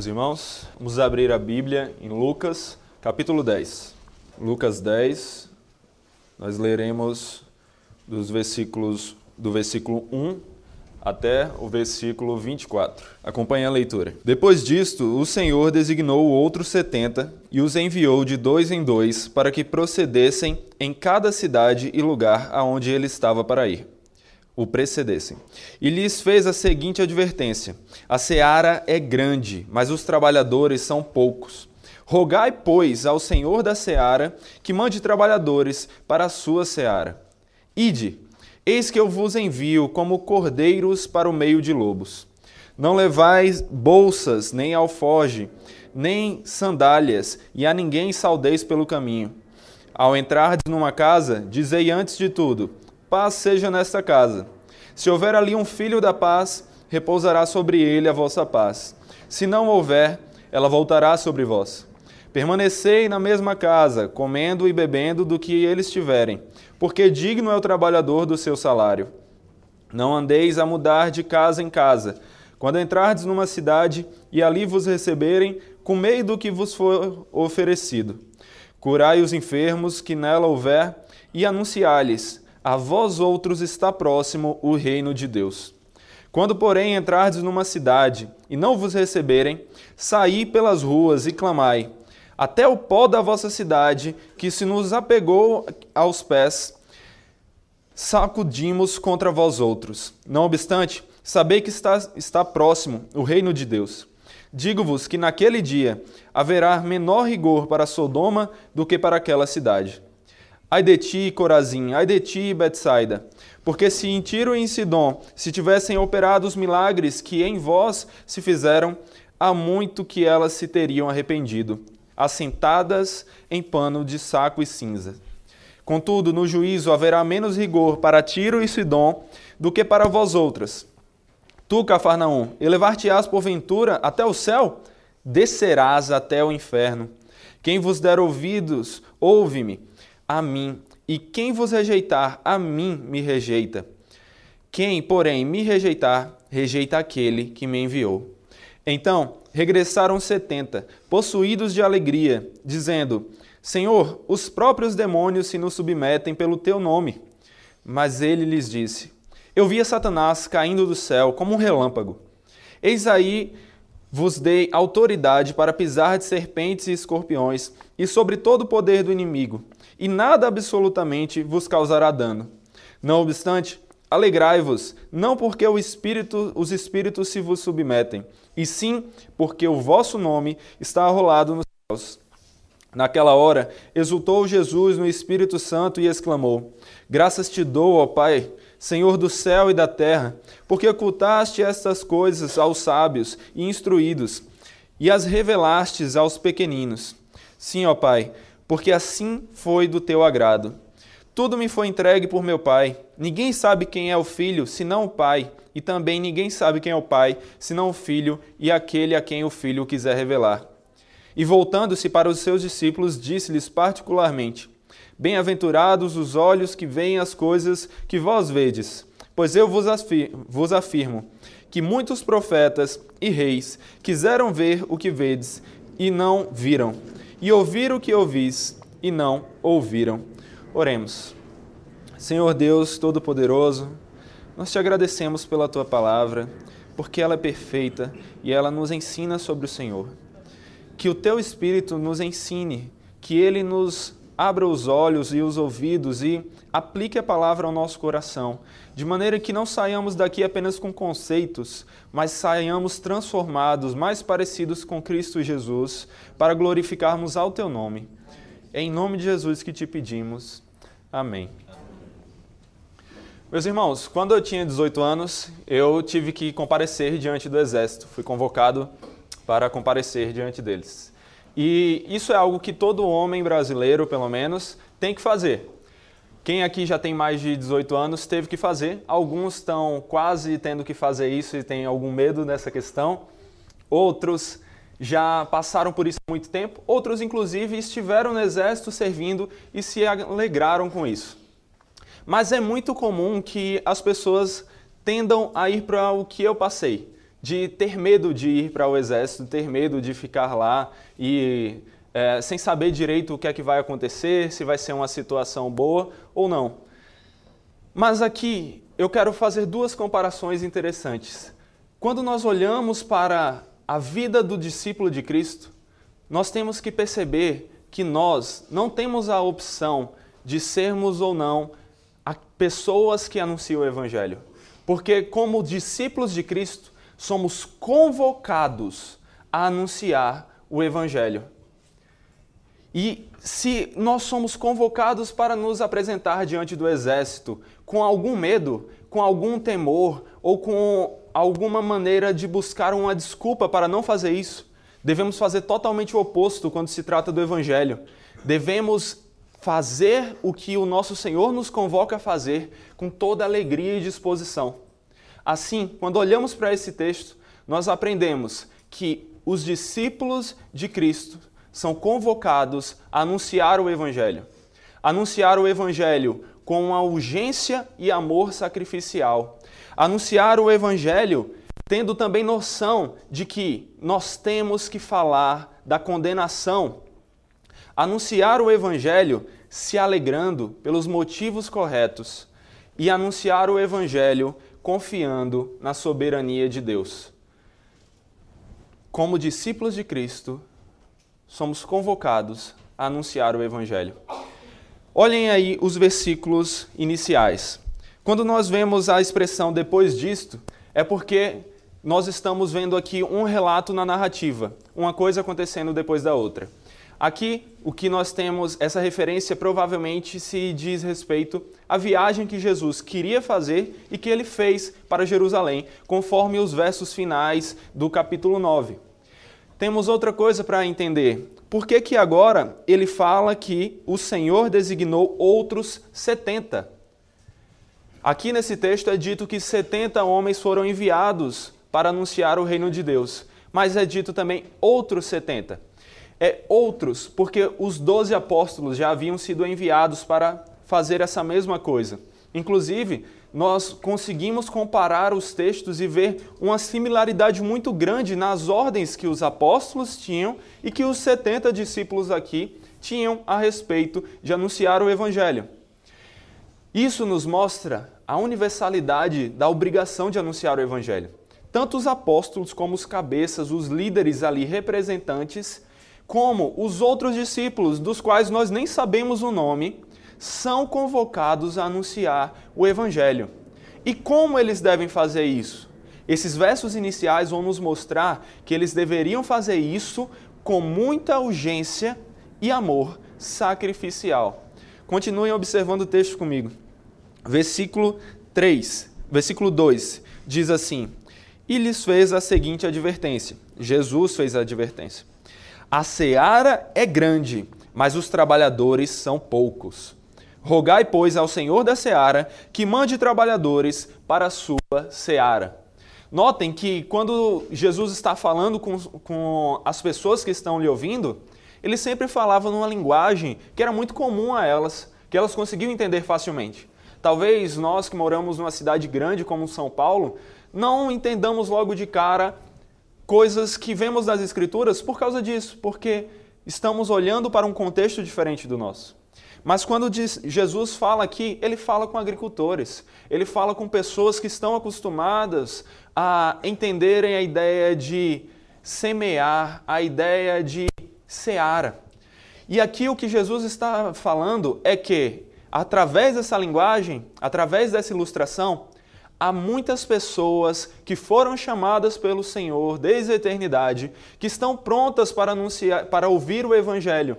Meus irmãos, vamos abrir a Bíblia em Lucas, capítulo 10. Lucas 10, nós leremos dos versículos do versículo 1 até o versículo 24. Acompanhe a leitura. Depois disto, o Senhor designou outros setenta e os enviou de dois em dois para que procedessem em cada cidade e lugar aonde ele estava para ir o precedessem. E lhes fez a seguinte advertência: A seara é grande, mas os trabalhadores são poucos. Rogai, pois, ao Senhor da seara que mande trabalhadores para a sua seara. Ide, eis que eu vos envio como cordeiros para o meio de lobos. Não levais bolsas, nem alfoge, nem sandálias, e a ninguém saudeis pelo caminho. Ao entrardes numa casa, dizei antes de tudo: paz seja nesta casa. Se houver ali um filho da paz, repousará sobre ele a vossa paz. Se não houver, ela voltará sobre vós. Permanecei na mesma casa, comendo e bebendo do que eles tiverem, porque digno é o trabalhador do seu salário. Não andeis a mudar de casa em casa. Quando entrardes numa cidade e ali vos receberem, comei do que vos for oferecido. Curai os enfermos que nela houver e anunciai-lhes a vós outros está próximo o reino de Deus. Quando, porém, entrardes numa cidade e não vos receberem, saí pelas ruas e clamai, até o pó da vossa cidade, que se nos apegou aos pés, sacudimos contra vós outros. Não obstante, sabei que está, está próximo o reino de Deus. Digo-vos que naquele dia haverá menor rigor para Sodoma do que para aquela cidade. Ai de ti, Corazim, ai de ti, Betsaida, porque se em Tiro e em Sidom se tivessem operado os milagres que em vós se fizeram, há muito que elas se teriam arrependido, assentadas em pano de saco e cinza. Contudo, no juízo haverá menos rigor para Tiro e Sidom do que para vós outras. Tu, Cafarnaum, elevar-te-ás porventura até o céu? Descerás até o inferno. Quem vos der ouvidos, ouve-me a mim, e quem vos rejeitar, a mim me rejeita. Quem, porém, me rejeitar, rejeita aquele que me enviou. Então regressaram setenta, possuídos de alegria, dizendo: Senhor, os próprios demônios se nos submetem pelo teu nome. Mas ele lhes disse: Eu via Satanás caindo do céu como um relâmpago. Eis aí vos dei autoridade para pisar de serpentes e escorpiões e sobre todo o poder do inimigo e nada absolutamente vos causará dano. Não obstante, alegrai-vos, não porque espírito, os espíritos se vos submetem, e sim porque o vosso nome está arrolado nos céus. Naquela hora, exultou Jesus no Espírito Santo e exclamou: Graças te dou, ó Pai, Senhor do céu e da terra, porque ocultaste estas coisas aos sábios e instruídos, e as revelastes aos pequeninos. Sim, ó Pai, porque assim foi do teu agrado. Tudo me foi entregue por meu Pai. Ninguém sabe quem é o Filho, senão o Pai, e também ninguém sabe quem é o Pai, senão o Filho e aquele a quem o Filho quiser revelar. E voltando-se para os seus discípulos, disse-lhes particularmente: Bem-aventurados os olhos que veem as coisas que vós vedes, pois eu vos afirmo que muitos profetas e reis quiseram ver o que vedes e não viram e ouvir o que ouvis e não ouviram. Oremos. Senhor Deus Todo-Poderoso, nós te agradecemos pela tua palavra, porque ela é perfeita e ela nos ensina sobre o Senhor. Que o teu Espírito nos ensine, que ele nos abra os olhos e os ouvidos e aplique a palavra ao nosso coração, de maneira que não saiamos daqui apenas com conceitos, mas saiamos transformados, mais parecidos com Cristo Jesus, para glorificarmos ao teu nome. É em nome de Jesus que te pedimos. Amém. Meus irmãos, quando eu tinha 18 anos, eu tive que comparecer diante do exército. Fui convocado para comparecer diante deles. E isso é algo que todo homem brasileiro, pelo menos, tem que fazer. Quem aqui já tem mais de 18 anos teve que fazer. Alguns estão quase tendo que fazer isso e têm algum medo dessa questão. Outros já passaram por isso há muito tempo. Outros, inclusive, estiveram no exército servindo e se alegraram com isso. Mas é muito comum que as pessoas tendam a ir para o que eu passei de ter medo de ir para o exército, ter medo de ficar lá e é, sem saber direito o que é que vai acontecer, se vai ser uma situação boa ou não. Mas aqui eu quero fazer duas comparações interessantes. Quando nós olhamos para a vida do discípulo de Cristo, nós temos que perceber que nós não temos a opção de sermos ou não pessoas que anunciam o Evangelho. Porque, como discípulos de Cristo, somos convocados a anunciar o Evangelho. E se nós somos convocados para nos apresentar diante do exército com algum medo, com algum temor ou com alguma maneira de buscar uma desculpa para não fazer isso, devemos fazer totalmente o oposto quando se trata do Evangelho. Devemos fazer o que o nosso Senhor nos convoca a fazer com toda alegria e disposição. Assim, quando olhamos para esse texto, nós aprendemos que os discípulos de Cristo são convocados a anunciar o Evangelho. Anunciar o Evangelho com uma urgência e amor sacrificial. Anunciar o Evangelho tendo também noção de que nós temos que falar da condenação. Anunciar o Evangelho se alegrando pelos motivos corretos e anunciar o Evangelho confiando na soberania de Deus. Como discípulos de Cristo, somos convocados a anunciar o Evangelho. Olhem aí os versículos iniciais. Quando nós vemos a expressão depois disto, é porque nós estamos vendo aqui um relato na narrativa, uma coisa acontecendo depois da outra. Aqui, o que nós temos, essa referência provavelmente se diz respeito à viagem que Jesus queria fazer e que ele fez para Jerusalém, conforme os versos finais do capítulo 9 temos outra coisa para entender. Por que, que agora ele fala que o Senhor designou outros 70? Aqui nesse texto é dito que 70 homens foram enviados para anunciar o reino de Deus, mas é dito também outros 70. É outros, porque os doze apóstolos já haviam sido enviados para fazer essa mesma coisa. Inclusive, nós conseguimos comparar os textos e ver uma similaridade muito grande nas ordens que os apóstolos tinham e que os 70 discípulos aqui tinham a respeito de anunciar o Evangelho. Isso nos mostra a universalidade da obrigação de anunciar o Evangelho. Tanto os apóstolos, como os cabeças, os líderes ali representantes, como os outros discípulos, dos quais nós nem sabemos o nome, são convocados a anunciar o Evangelho. E como eles devem fazer isso? Esses versos iniciais vão nos mostrar que eles deveriam fazer isso com muita urgência e amor sacrificial. Continuem observando o texto comigo. Versículo 3, versículo 2 diz assim: E lhes fez a seguinte advertência. Jesus fez a advertência: A seara é grande, mas os trabalhadores são poucos. Rogai, pois, ao Senhor da seara que mande trabalhadores para a sua seara. Notem que quando Jesus está falando com, com as pessoas que estão lhe ouvindo, ele sempre falava numa linguagem que era muito comum a elas, que elas conseguiam entender facilmente. Talvez nós que moramos numa cidade grande como São Paulo, não entendamos logo de cara coisas que vemos nas Escrituras por causa disso, porque estamos olhando para um contexto diferente do nosso. Mas quando diz, Jesus fala aqui, ele fala com agricultores, ele fala com pessoas que estão acostumadas a entenderem a ideia de semear, a ideia de seara. E aqui o que Jesus está falando é que, através dessa linguagem, através dessa ilustração, há muitas pessoas que foram chamadas pelo Senhor desde a eternidade, que estão prontas para anunciar, para ouvir o evangelho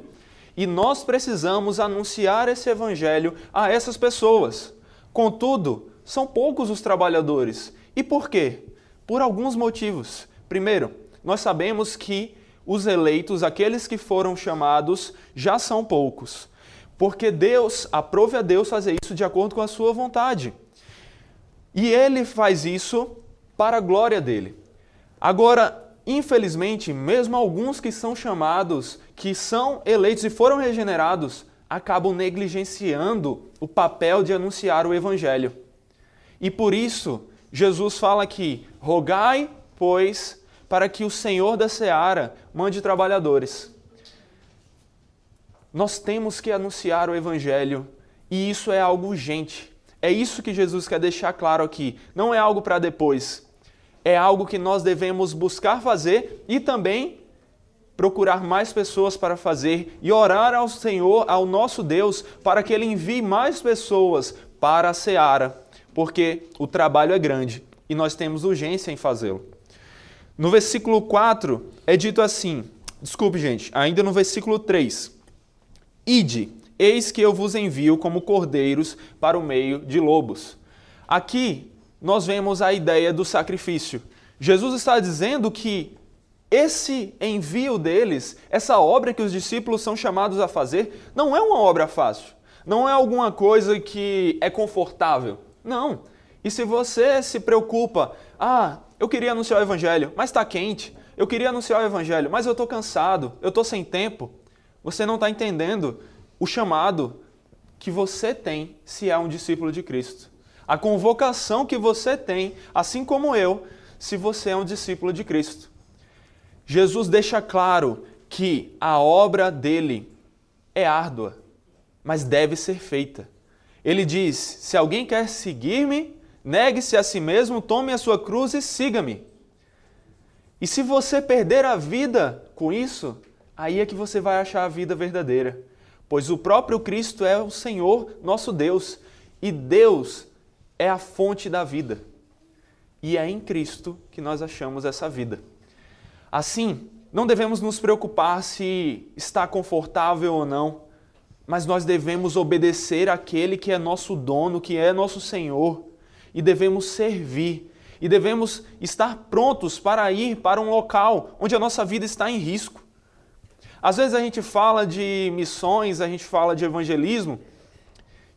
e nós precisamos anunciar esse evangelho a essas pessoas. Contudo, são poucos os trabalhadores. E por quê? Por alguns motivos. Primeiro, nós sabemos que os eleitos, aqueles que foram chamados, já são poucos. Porque Deus, aprove a Deus fazer isso de acordo com a sua vontade. E ele faz isso para a glória dele. Agora, infelizmente, mesmo alguns que são chamados, que são eleitos e foram regenerados, acabam negligenciando o papel de anunciar o evangelho. E por isso, Jesus fala aqui: rogai pois, para que o Senhor da seara mande trabalhadores. Nós temos que anunciar o Evangelho e isso é algo urgente. É isso que Jesus quer deixar claro aqui. Não é algo para depois. É algo que nós devemos buscar fazer e também procurar mais pessoas para fazer e orar ao Senhor, ao nosso Deus, para que Ele envie mais pessoas para a seara, porque o trabalho é grande e nós temos urgência em fazê-lo. No versículo 4 é dito assim: desculpe, gente, ainda no versículo 3: Ide, eis que eu vos envio como cordeiros para o meio de lobos. Aqui nós vemos a ideia do sacrifício. Jesus está dizendo que esse envio deles, essa obra que os discípulos são chamados a fazer, não é uma obra fácil. Não é alguma coisa que é confortável. Não. E se você se preocupa, ah, eu queria anunciar o evangelho, mas está quente. Eu queria anunciar o evangelho, mas eu estou cansado, eu estou sem tempo. Você não está entendendo o chamado que você tem se é um discípulo de Cristo. A convocação que você tem, assim como eu, se você é um discípulo de Cristo. Jesus deixa claro que a obra dele é árdua, mas deve ser feita. Ele diz: se alguém quer seguir-me, negue-se a si mesmo, tome a sua cruz e siga-me. E se você perder a vida com isso, aí é que você vai achar a vida verdadeira. Pois o próprio Cristo é o Senhor, nosso Deus, e Deus é a fonte da vida. E é em Cristo que nós achamos essa vida. Assim, não devemos nos preocupar se está confortável ou não, mas nós devemos obedecer àquele que é nosso dono, que é nosso Senhor, e devemos servir, e devemos estar prontos para ir para um local onde a nossa vida está em risco. Às vezes a gente fala de missões, a gente fala de evangelismo,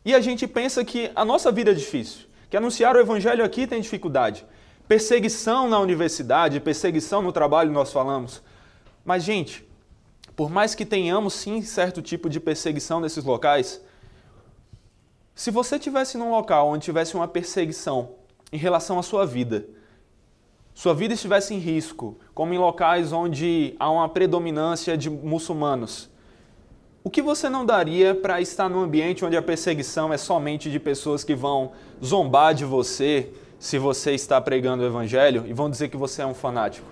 e a gente pensa que a nossa vida é difícil, que anunciar o evangelho aqui tem dificuldade. Perseguição na universidade, perseguição no trabalho, nós falamos. Mas, gente, por mais que tenhamos sim certo tipo de perseguição nesses locais, se você tivesse num local onde tivesse uma perseguição em relação à sua vida, sua vida estivesse em risco, como em locais onde há uma predominância de muçulmanos, o que você não daria para estar num ambiente onde a perseguição é somente de pessoas que vão zombar de você, se você está pregando o evangelho e vão dizer que você é um fanático.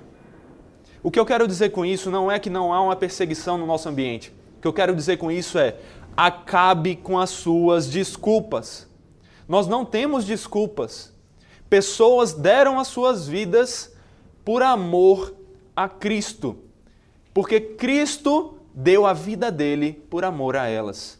O que eu quero dizer com isso não é que não há uma perseguição no nosso ambiente. O que eu quero dizer com isso é acabe com as suas desculpas. Nós não temos desculpas. Pessoas deram as suas vidas por amor a Cristo. Porque Cristo deu a vida dele por amor a elas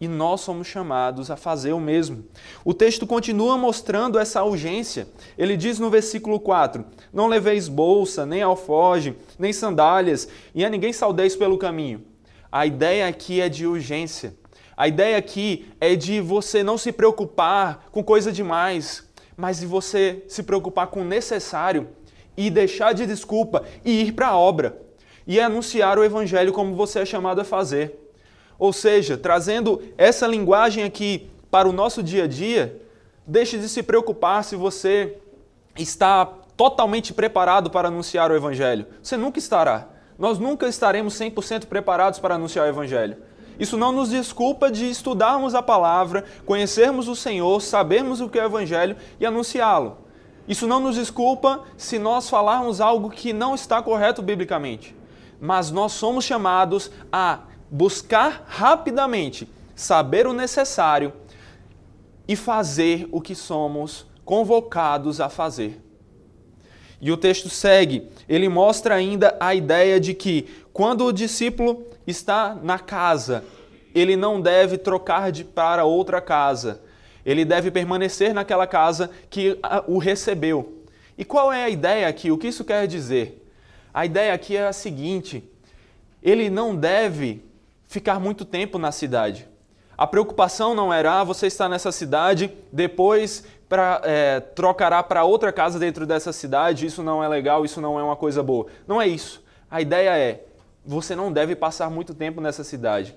e nós somos chamados a fazer o mesmo. O texto continua mostrando essa urgência. Ele diz no versículo 4: Não leveis bolsa, nem alfoge, nem sandálias, e a ninguém saudeis pelo caminho. A ideia aqui é de urgência. A ideia aqui é de você não se preocupar com coisa demais, mas de você se preocupar com o necessário e deixar de desculpa e ir para a obra e anunciar o evangelho como você é chamado a fazer. Ou seja, trazendo essa linguagem aqui para o nosso dia a dia, deixe de se preocupar se você está totalmente preparado para anunciar o Evangelho. Você nunca estará. Nós nunca estaremos 100% preparados para anunciar o Evangelho. Isso não nos desculpa de estudarmos a palavra, conhecermos o Senhor, sabermos o que é o Evangelho e anunciá-lo. Isso não nos desculpa se nós falarmos algo que não está correto biblicamente. Mas nós somos chamados a buscar rapidamente saber o necessário e fazer o que somos convocados a fazer. E o texto segue, ele mostra ainda a ideia de que quando o discípulo está na casa, ele não deve trocar de para outra casa. Ele deve permanecer naquela casa que o recebeu. E qual é a ideia aqui? O que isso quer dizer? A ideia aqui é a seguinte: ele não deve ficar muito tempo na cidade. A preocupação não era, ah, você está nessa cidade, depois pra, é, trocará para outra casa dentro dessa cidade, isso não é legal, isso não é uma coisa boa. Não é isso. A ideia é, você não deve passar muito tempo nessa cidade.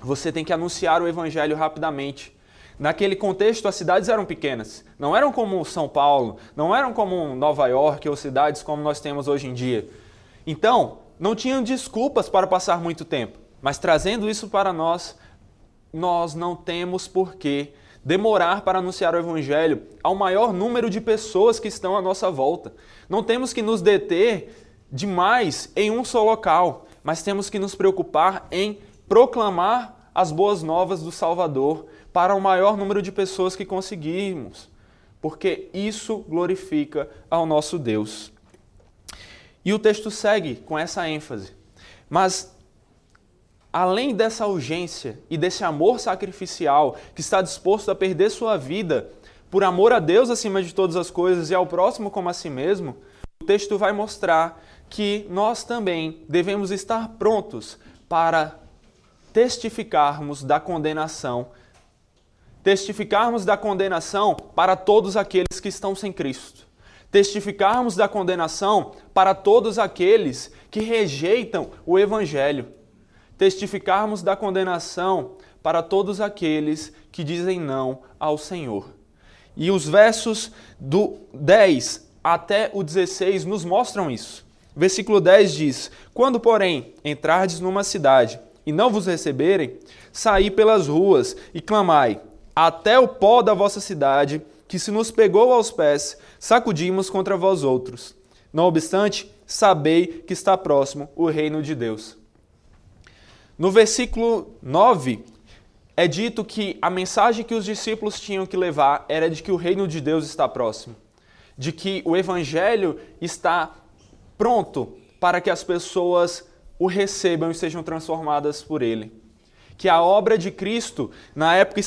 Você tem que anunciar o evangelho rapidamente. Naquele contexto, as cidades eram pequenas. Não eram como São Paulo, não eram como Nova York ou cidades como nós temos hoje em dia. Então, não tinham desculpas para passar muito tempo. Mas trazendo isso para nós, nós não temos por que demorar para anunciar o Evangelho ao maior número de pessoas que estão à nossa volta. Não temos que nos deter demais em um só local, mas temos que nos preocupar em proclamar as boas novas do Salvador para o maior número de pessoas que conseguirmos, porque isso glorifica ao nosso Deus. E o texto segue com essa ênfase. Mas, além dessa urgência e desse amor sacrificial que está disposto a perder sua vida por amor a Deus acima de todas as coisas e ao próximo como a si mesmo, o texto vai mostrar que nós também devemos estar prontos para testificarmos da condenação testificarmos da condenação para todos aqueles que estão sem Cristo. Testificarmos da condenação para todos aqueles que rejeitam o Evangelho. Testificarmos da condenação para todos aqueles que dizem não ao Senhor. E os versos do 10 até o 16 nos mostram isso. Versículo 10 diz: Quando, porém, entrardes numa cidade e não vos receberem, saí pelas ruas e clamai: até o pó da vossa cidade, que se nos pegou aos pés, sacudimos contra vós outros. Não obstante, sabei que está próximo o reino de Deus. No versículo 9, é dito que a mensagem que os discípulos tinham que levar era de que o reino de Deus está próximo, de que o evangelho está pronto para que as pessoas o recebam e sejam transformadas por ele que a obra de Cristo na época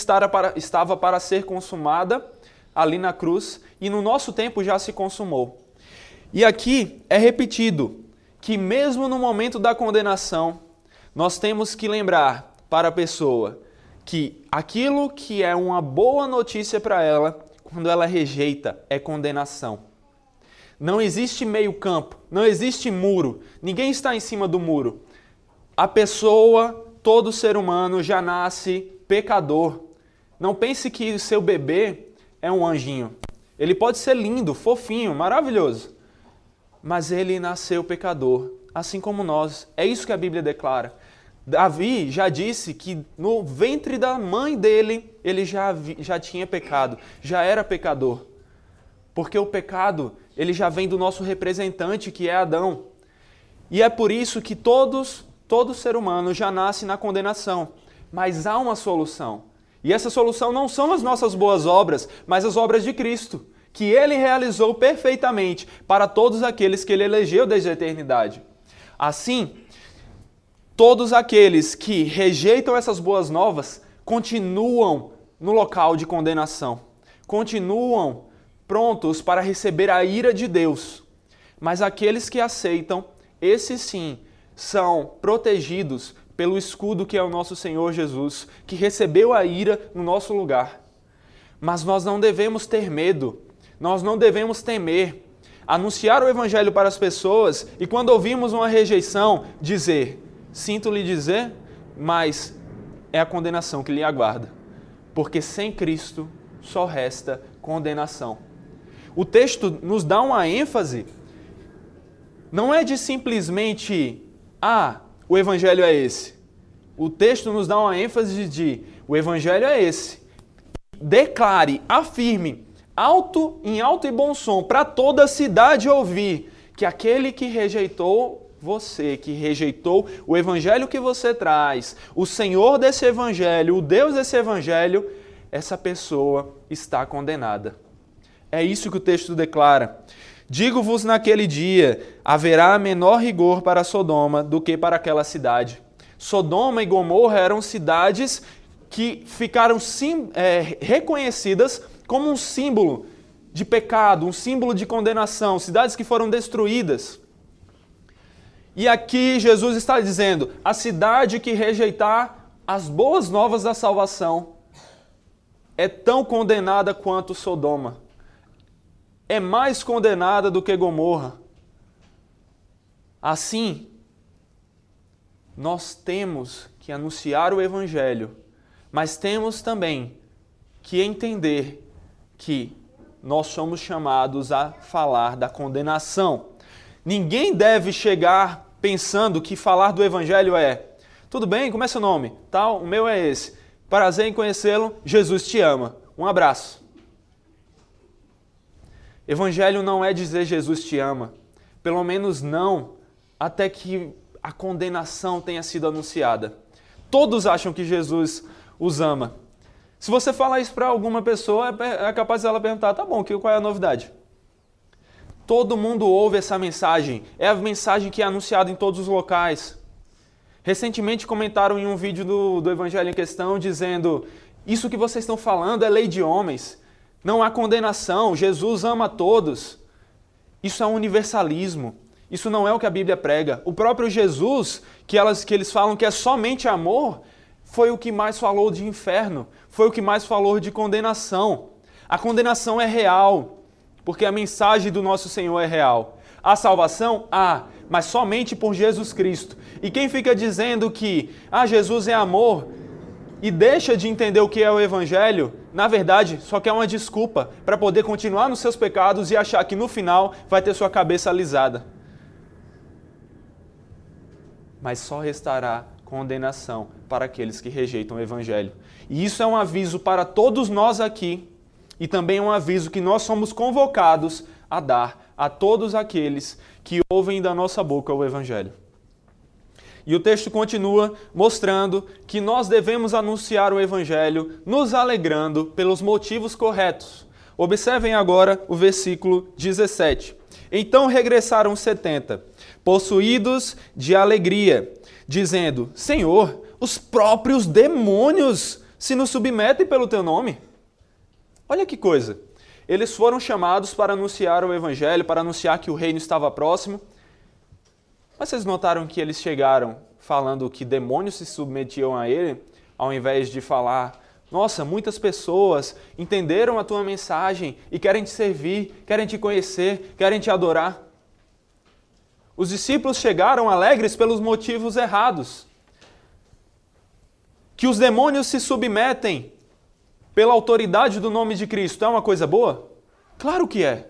estava para ser consumada ali na cruz e no nosso tempo já se consumou. E aqui é repetido que, mesmo no momento da condenação, nós temos que lembrar para a pessoa que aquilo que é uma boa notícia para ela, quando ela rejeita, é condenação. Não existe meio-campo, não existe muro, ninguém está em cima do muro. A pessoa todo ser humano já nasce pecador. Não pense que seu bebê é um anjinho. Ele pode ser lindo, fofinho, maravilhoso, mas ele nasceu pecador, assim como nós. É isso que a Bíblia declara. Davi já disse que no ventre da mãe dele ele já, já tinha pecado, já era pecador. Porque o pecado, ele já vem do nosso representante, que é Adão. E é por isso que todos Todo ser humano já nasce na condenação, mas há uma solução. E essa solução não são as nossas boas obras, mas as obras de Cristo, que ele realizou perfeitamente para todos aqueles que ele elegeu desde a eternidade. Assim, todos aqueles que rejeitam essas boas novas continuam no local de condenação, continuam prontos para receber a ira de Deus. Mas aqueles que aceitam, esses sim, são protegidos pelo escudo que é o nosso Senhor Jesus, que recebeu a ira no nosso lugar. Mas nós não devemos ter medo, nós não devemos temer. Anunciar o Evangelho para as pessoas e, quando ouvimos uma rejeição, dizer: Sinto lhe dizer, mas é a condenação que lhe aguarda. Porque sem Cristo só resta condenação. O texto nos dá uma ênfase, não é de simplesmente ah, o evangelho é esse. O texto nos dá uma ênfase de o evangelho é esse. Declare, afirme, alto em alto e bom som, para toda a cidade ouvir que aquele que rejeitou você, que rejeitou o evangelho que você traz, o Senhor desse evangelho, o Deus desse evangelho, essa pessoa está condenada. É isso que o texto declara. Digo-vos naquele dia: haverá menor rigor para Sodoma do que para aquela cidade. Sodoma e Gomorra eram cidades que ficaram sim, é, reconhecidas como um símbolo de pecado, um símbolo de condenação, cidades que foram destruídas. E aqui Jesus está dizendo: a cidade que rejeitar as boas novas da salvação é tão condenada quanto Sodoma é mais condenada do que Gomorra. Assim, nós temos que anunciar o Evangelho, mas temos também que entender que nós somos chamados a falar da condenação. Ninguém deve chegar pensando que falar do evangelho é: tudo bem, como é seu nome? Tal, o meu é esse. Prazer em conhecê-lo, Jesus te ama. Um abraço. Evangelho não é dizer Jesus te ama. Pelo menos não até que a condenação tenha sido anunciada. Todos acham que Jesus os ama. Se você falar isso para alguma pessoa, é, é capaz dela perguntar: tá bom, qual é a novidade? Todo mundo ouve essa mensagem. É a mensagem que é anunciada em todos os locais. Recentemente comentaram em um vídeo do, do Evangelho em questão dizendo: Isso que vocês estão falando é lei de homens. Não há condenação. Jesus ama todos. Isso é um universalismo. Isso não é o que a Bíblia prega. O próprio Jesus, que, elas, que eles falam que é somente amor, foi o que mais falou de inferno, foi o que mais falou de condenação. A condenação é real, porque a mensagem do nosso Senhor é real. A salvação? Há, mas somente por Jesus Cristo. E quem fica dizendo que ah, Jesus é amor e deixa de entender o que é o Evangelho, na verdade, só quer uma desculpa para poder continuar nos seus pecados e achar que no final vai ter sua cabeça alisada. Mas só restará condenação para aqueles que rejeitam o Evangelho. E isso é um aviso para todos nós aqui e também um aviso que nós somos convocados a dar a todos aqueles que ouvem da nossa boca o Evangelho. E o texto continua mostrando que nós devemos anunciar o Evangelho nos alegrando pelos motivos corretos. Observem agora o versículo 17. Então regressaram setenta, possuídos de alegria, dizendo: Senhor, os próprios demônios se nos submetem pelo teu nome. Olha que coisa. Eles foram chamados para anunciar o evangelho, para anunciar que o reino estava próximo. Mas vocês notaram que eles chegaram falando que demônios se submetiam a ele, ao invés de falar: Nossa, muitas pessoas entenderam a tua mensagem e querem te servir, querem te conhecer, querem te adorar. Os discípulos chegaram alegres pelos motivos errados. Que os demônios se submetem pela autoridade do nome de Cristo é uma coisa boa? Claro que é.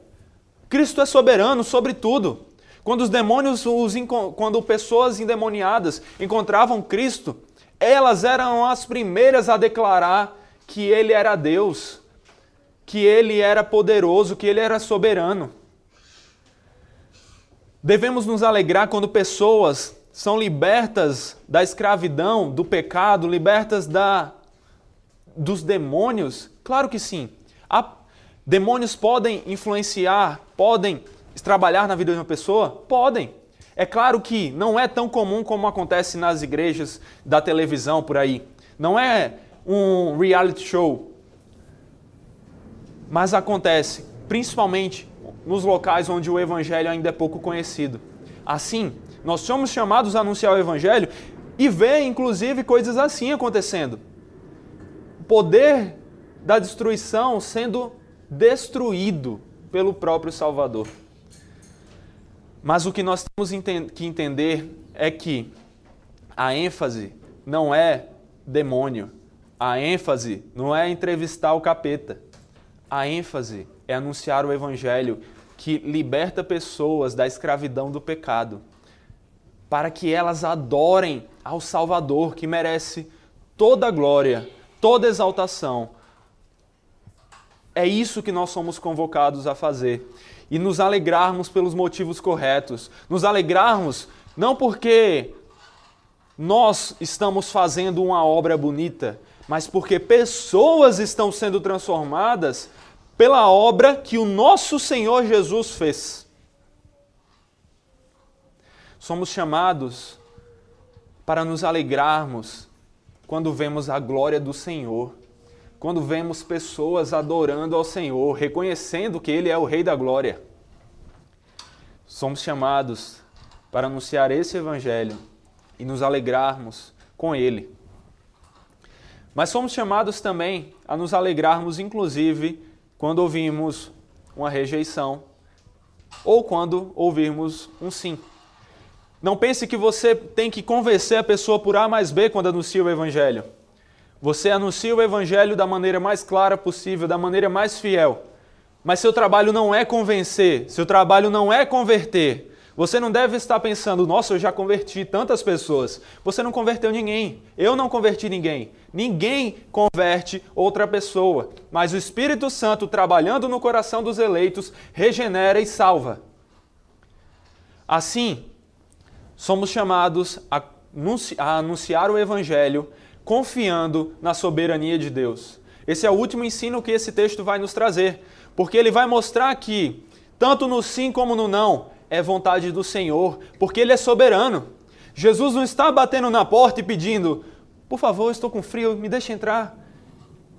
Cristo é soberano sobre tudo. Quando os demônios, os, quando pessoas endemoniadas encontravam Cristo, elas eram as primeiras a declarar que Ele era Deus, que Ele era poderoso, que Ele era soberano. Devemos nos alegrar quando pessoas são libertas da escravidão, do pecado, libertas da dos demônios? Claro que sim. Demônios podem influenciar, podem trabalhar na vida de uma pessoa? Podem. É claro que não é tão comum como acontece nas igrejas da televisão por aí. Não é um reality show. Mas acontece, principalmente nos locais onde o evangelho ainda é pouco conhecido. Assim, nós somos chamados a anunciar o evangelho e ver inclusive coisas assim acontecendo. O poder da destruição sendo destruído pelo próprio Salvador. Mas o que nós temos que entender é que a ênfase não é demônio. A ênfase não é entrevistar o capeta. A ênfase é anunciar o evangelho que liberta pessoas da escravidão do pecado, para que elas adorem ao Salvador que merece toda a glória, toda a exaltação. É isso que nós somos convocados a fazer e nos alegrarmos pelos motivos corretos. Nos alegrarmos não porque nós estamos fazendo uma obra bonita, mas porque pessoas estão sendo transformadas pela obra que o nosso Senhor Jesus fez. Somos chamados para nos alegrarmos quando vemos a glória do Senhor, quando vemos pessoas adorando ao Senhor, reconhecendo que Ele é o Rei da Glória. Somos chamados para anunciar esse Evangelho e nos alegrarmos com Ele. Mas somos chamados também a nos alegrarmos, inclusive, quando ouvimos uma rejeição ou quando ouvirmos um sim. Não pense que você tem que convencer a pessoa por A mais B quando anuncia o Evangelho. Você anuncia o evangelho da maneira mais clara possível, da maneira mais fiel. Mas seu trabalho não é convencer, seu trabalho não é converter. Você não deve estar pensando, nossa, eu já converti tantas pessoas. Você não converteu ninguém. Eu não converti ninguém. Ninguém converte outra pessoa. Mas o Espírito Santo, trabalhando no coração dos eleitos, regenera e salva. Assim, somos chamados a anunciar o Evangelho confiando na soberania de Deus. Esse é o último ensino que esse texto vai nos trazer, porque ele vai mostrar que, tanto no sim como no não, é vontade do Senhor, porque Ele é soberano. Jesus não está batendo na porta e pedindo, por favor, estou com frio, me deixe entrar.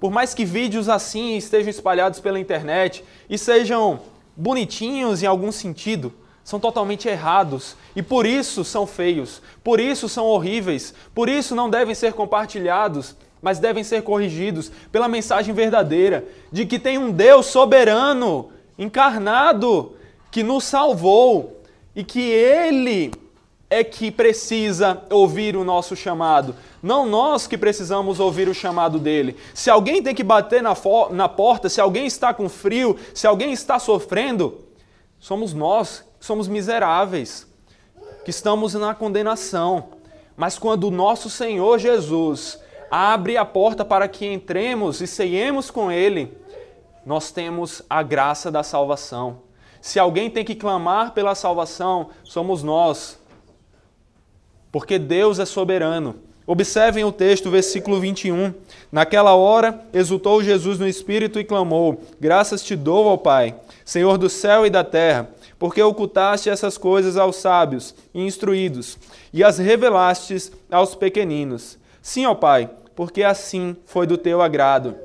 Por mais que vídeos assim estejam espalhados pela internet e sejam bonitinhos em algum sentido, são totalmente errados e por isso são feios, por isso são horríveis, por isso não devem ser compartilhados, mas devem ser corrigidos pela mensagem verdadeira de que tem um Deus soberano, encarnado, que nos salvou e que Ele é que precisa ouvir o nosso chamado, não nós que precisamos ouvir o chamado dele. Se alguém tem que bater na, na porta, se alguém está com frio, se alguém está sofrendo, somos nós, somos miseráveis, que estamos na condenação. Mas quando o nosso Senhor Jesus abre a porta para que entremos e ceiemos com Ele, nós temos a graça da salvação. Se alguém tem que clamar pela salvação, somos nós. Porque Deus é soberano. Observem o texto, versículo 21. Naquela hora, exultou Jesus no Espírito e clamou: Graças te dou, ó Pai, Senhor do céu e da terra, porque ocultaste essas coisas aos sábios e instruídos, e as revelastes aos pequeninos. Sim, ó Pai, porque assim foi do teu agrado.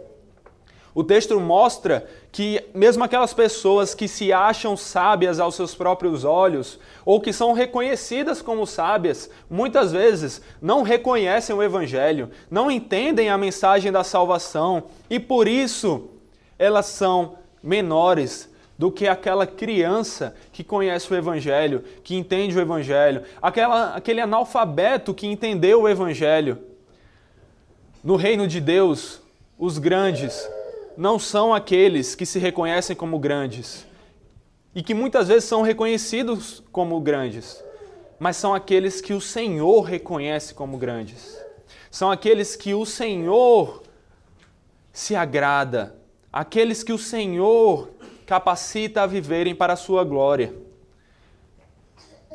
O texto mostra que mesmo aquelas pessoas que se acham sábias aos seus próprios olhos, ou que são reconhecidas como sábias, muitas vezes não reconhecem o Evangelho, não entendem a mensagem da salvação e por isso elas são menores do que aquela criança que conhece o Evangelho, que entende o Evangelho, aquela, aquele analfabeto que entendeu o Evangelho. No reino de Deus, os grandes não são aqueles que se reconhecem como grandes e que muitas vezes são reconhecidos como grandes, mas são aqueles que o Senhor reconhece como grandes. São aqueles que o Senhor se agrada, aqueles que o Senhor capacita a viverem para a sua glória.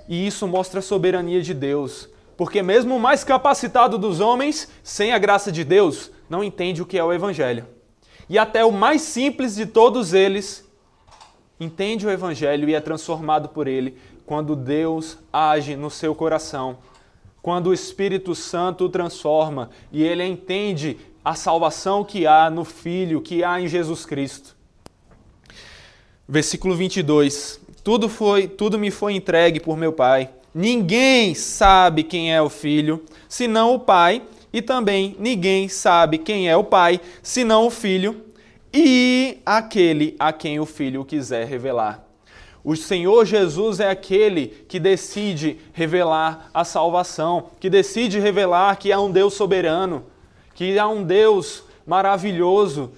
E isso mostra a soberania de Deus, porque mesmo o mais capacitado dos homens, sem a graça de Deus, não entende o que é o evangelho e até o mais simples de todos eles entende o Evangelho e é transformado por ele quando Deus age no seu coração, quando o Espírito Santo o transforma e ele entende a salvação que há no Filho, que há em Jesus Cristo. Versículo 22. Tudo foi, tudo me foi entregue por meu Pai. Ninguém sabe quem é o Filho, senão o Pai, e também ninguém sabe quem é o Pai, senão o Filho e aquele a quem o Filho quiser revelar. O Senhor Jesus é aquele que decide revelar a salvação, que decide revelar que há um Deus soberano, que há um Deus maravilhoso,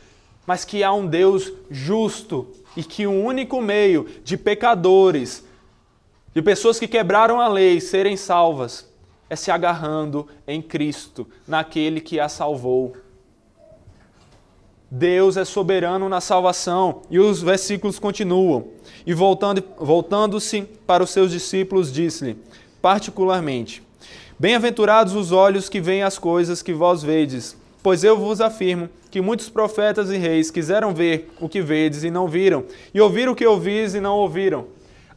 mas que há um Deus justo e que o único meio de pecadores, de pessoas que quebraram a lei, serem salvas, é se agarrando em Cristo, naquele que a salvou. Deus é soberano na salvação. E os versículos continuam. E voltando, voltando-se para os seus discípulos, disse-lhe, particularmente: Bem-aventurados os olhos que veem as coisas que vós vedes, pois eu vos afirmo que muitos profetas e reis quiseram ver o que vedes e não viram, e ouvir o que ouvis e não ouviram.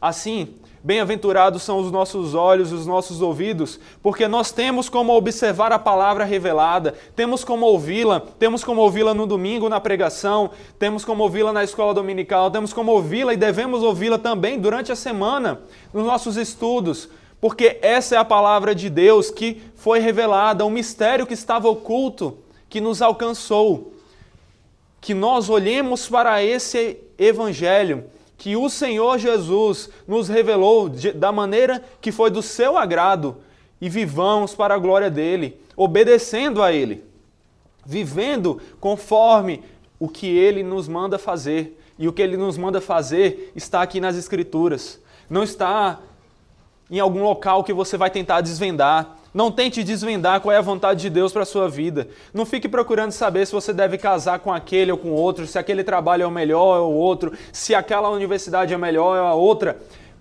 Assim, Bem-aventurados são os nossos olhos, os nossos ouvidos, porque nós temos como observar a palavra revelada, temos como ouvi-la, temos como ouvi-la no domingo na pregação, temos como ouvi-la na escola dominical, temos como ouvi-la e devemos ouvi-la também durante a semana, nos nossos estudos, porque essa é a palavra de Deus que foi revelada, um mistério que estava oculto, que nos alcançou. Que nós olhemos para esse evangelho que o Senhor Jesus nos revelou de, da maneira que foi do seu agrado e vivamos para a glória dele, obedecendo a ele. vivendo conforme o que ele nos manda fazer. E o que ele nos manda fazer está aqui nas Escrituras. Não está em algum local que você vai tentar desvendar. Não tente desvendar qual é a vontade de Deus para sua vida. Não fique procurando saber se você deve casar com aquele ou com outro, se aquele trabalho é o melhor ou o outro, se aquela universidade é melhor ou a outra.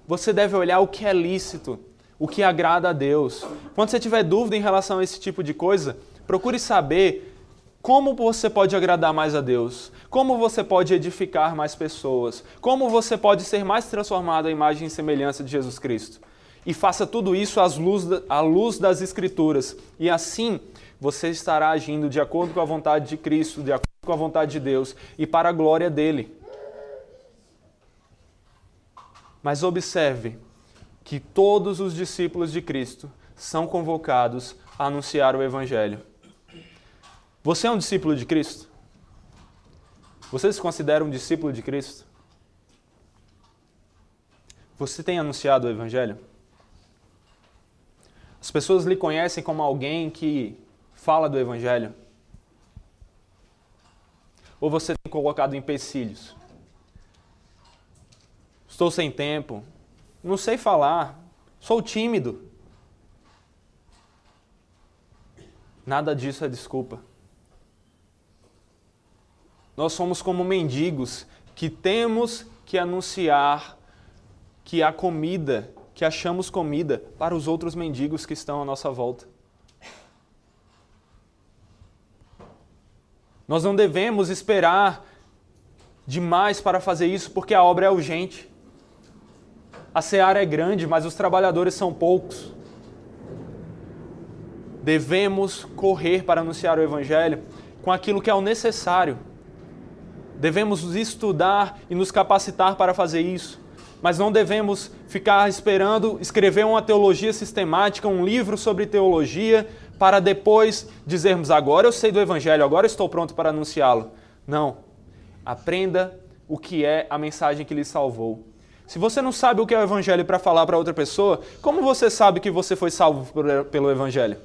Você deve olhar o que é lícito, o que agrada a Deus. Quando você tiver dúvida em relação a esse tipo de coisa, procure saber como você pode agradar mais a Deus, como você pode edificar mais pessoas, como você pode ser mais transformado à imagem e semelhança de Jesus Cristo e faça tudo isso à luz, das Escrituras. E assim você estará agindo de acordo com a vontade de Cristo, de acordo com a vontade de Deus e para a glória dele. Mas observe que todos os discípulos de Cristo são convocados a anunciar o Evangelho. Você é um discípulo de Cristo? Você se considera um discípulo de Cristo? Você tem anunciado o Evangelho? As pessoas lhe conhecem como alguém que fala do Evangelho? Ou você tem colocado empecilhos? Estou sem tempo, não sei falar, sou tímido. Nada disso é desculpa. Nós somos como mendigos que temos que anunciar que a comida que achamos comida para os outros mendigos que estão à nossa volta. Nós não devemos esperar demais para fazer isso, porque a obra é urgente. A seara é grande, mas os trabalhadores são poucos. Devemos correr para anunciar o Evangelho com aquilo que é o necessário. Devemos estudar e nos capacitar para fazer isso mas não devemos ficar esperando escrever uma teologia sistemática, um livro sobre teologia, para depois dizermos agora eu sei do Evangelho, agora estou pronto para anunciá-lo. Não. Aprenda o que é a mensagem que lhe salvou. Se você não sabe o que é o Evangelho para falar para outra pessoa, como você sabe que você foi salvo pelo Evangelho?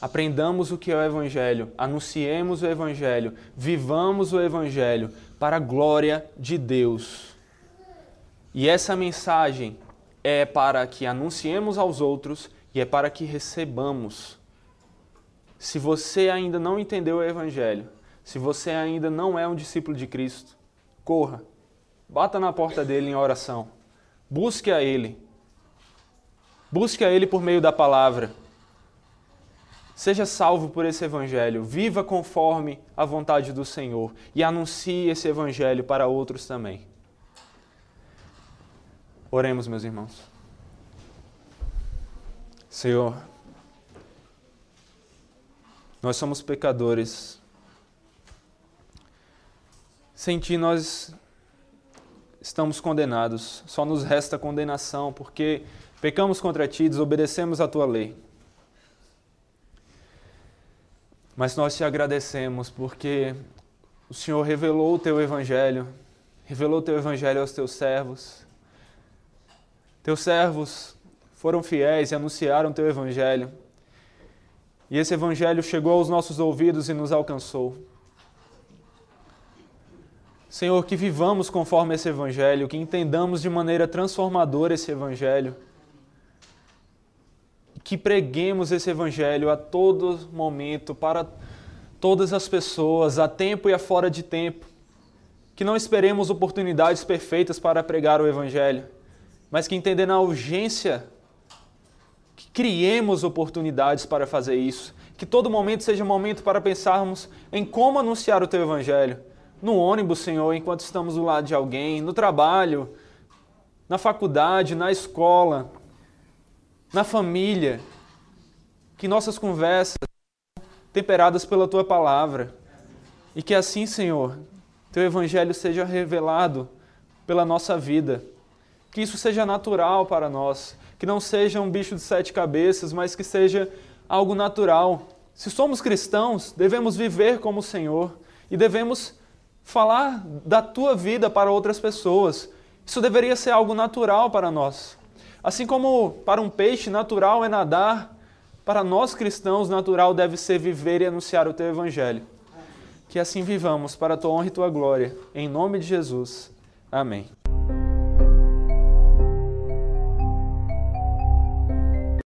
Aprendamos o que é o Evangelho, anunciemos o Evangelho, vivamos o Evangelho para a glória de Deus. E essa mensagem é para que anunciemos aos outros e é para que recebamos. Se você ainda não entendeu o Evangelho, se você ainda não é um discípulo de Cristo, corra, bata na porta dele em oração, busque a Ele, busque a Ele por meio da palavra Seja salvo por esse evangelho, viva conforme a vontade do Senhor e anuncie esse evangelho para outros também. Oremos, meus irmãos. Senhor, nós somos pecadores. Sem Ti nós estamos condenados. Só nos resta condenação, porque pecamos contra Ti, desobedecemos a Tua lei. Mas nós te agradecemos porque o Senhor revelou o teu evangelho, revelou o teu evangelho aos teus servos. Teus servos foram fiéis e anunciaram o teu evangelho. E esse evangelho chegou aos nossos ouvidos e nos alcançou. Senhor, que vivamos conforme esse evangelho, que entendamos de maneira transformadora esse evangelho que preguemos esse evangelho a todo momento, para todas as pessoas, a tempo e a fora de tempo. Que não esperemos oportunidades perfeitas para pregar o evangelho, mas que entendendo a urgência, que criemos oportunidades para fazer isso. Que todo momento seja um momento para pensarmos em como anunciar o teu evangelho. No ônibus, Senhor, enquanto estamos do lado de alguém, no trabalho, na faculdade, na escola, na família, que nossas conversas temperadas pela tua palavra e que assim, Senhor, teu evangelho seja revelado pela nossa vida. Que isso seja natural para nós, que não seja um bicho de sete cabeças, mas que seja algo natural. Se somos cristãos, devemos viver como o Senhor e devemos falar da tua vida para outras pessoas. Isso deveria ser algo natural para nós. Assim como para um peixe natural é nadar Para nós cristãos, natural deve ser viver e anunciar o teu evangelho. Que assim vivamos para a tua honra e tua glória. Em nome de Jesus. Amém.